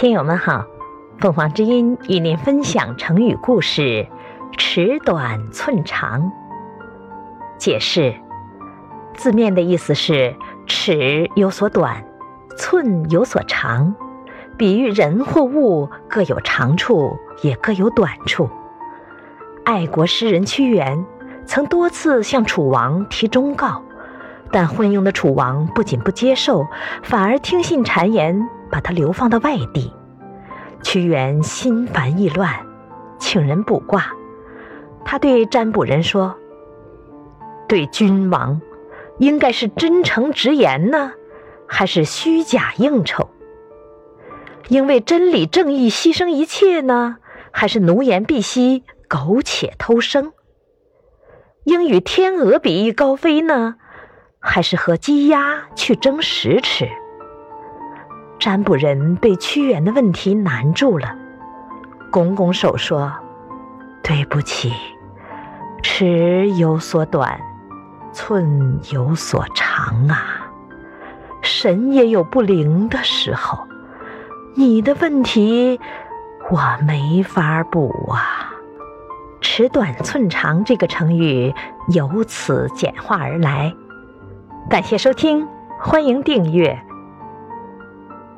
听友们好，凤凰之音与您分享成语故事“尺短寸长”。解释：字面的意思是尺有所短，寸有所长，比喻人或物各有长处，也各有短处。爱国诗人屈原曾多次向楚王提忠告，但昏庸的楚王不仅不接受，反而听信谗言。把他流放到外地，屈原心烦意乱，请人卜卦。他对占卜人说：“对君王，应该是真诚直言呢，还是虚假应酬？应为真理正义牺牲一切呢，还是奴颜婢膝、苟且偷生？应与天鹅比翼高飞呢，还是和鸡鸭去争食吃？”占卜人被屈原的问题难住了，拱拱手说：“对不起，尺有所短，寸有所长啊。神也有不灵的时候，你的问题我没法补啊。”“尺短寸长”这个成语由此简化而来。感谢收听，欢迎订阅。